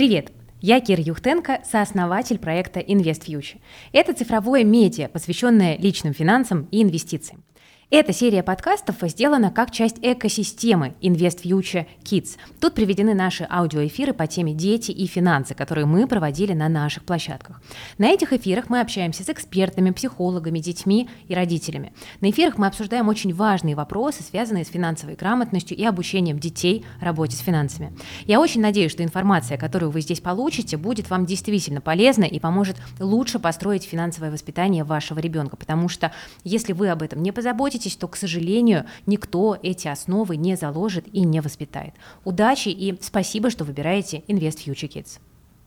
Привет! Я Кира Юхтенко, сооснователь проекта Invest Future. Это цифровое медиа, посвященное личным финансам и инвестициям. Эта серия подкастов сделана как часть экосистемы Invest Future Kids. Тут приведены наши аудиоэфиры по теме «Дети и финансы», которые мы проводили на наших площадках. На этих эфирах мы общаемся с экспертами, психологами, детьми и родителями. На эфирах мы обсуждаем очень важные вопросы, связанные с финансовой грамотностью и обучением детей работе с финансами. Я очень надеюсь, что информация, которую вы здесь получите, будет вам действительно полезна и поможет лучше построить финансовое воспитание вашего ребенка, потому что если вы об этом не позаботитесь, согласитесь, что, к сожалению, никто эти основы не заложит и не воспитает. Удачи и спасибо, что выбираете Invest Future Kids.